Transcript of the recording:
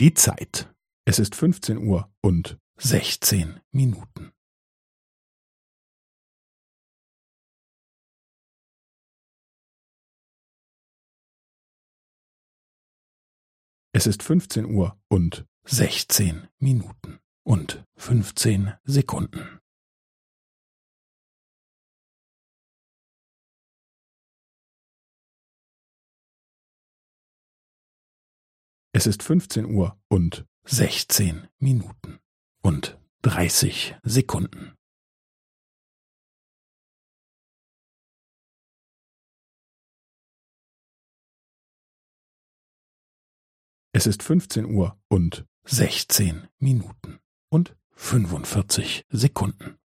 Die Zeit. Es ist 15 Uhr und 16 Minuten. Es ist 15 Uhr und 16 Minuten und 15 Sekunden. Es ist 15 Uhr und 16 Minuten und 30 Sekunden. Es ist 15 Uhr und 16 Minuten und 45 Sekunden.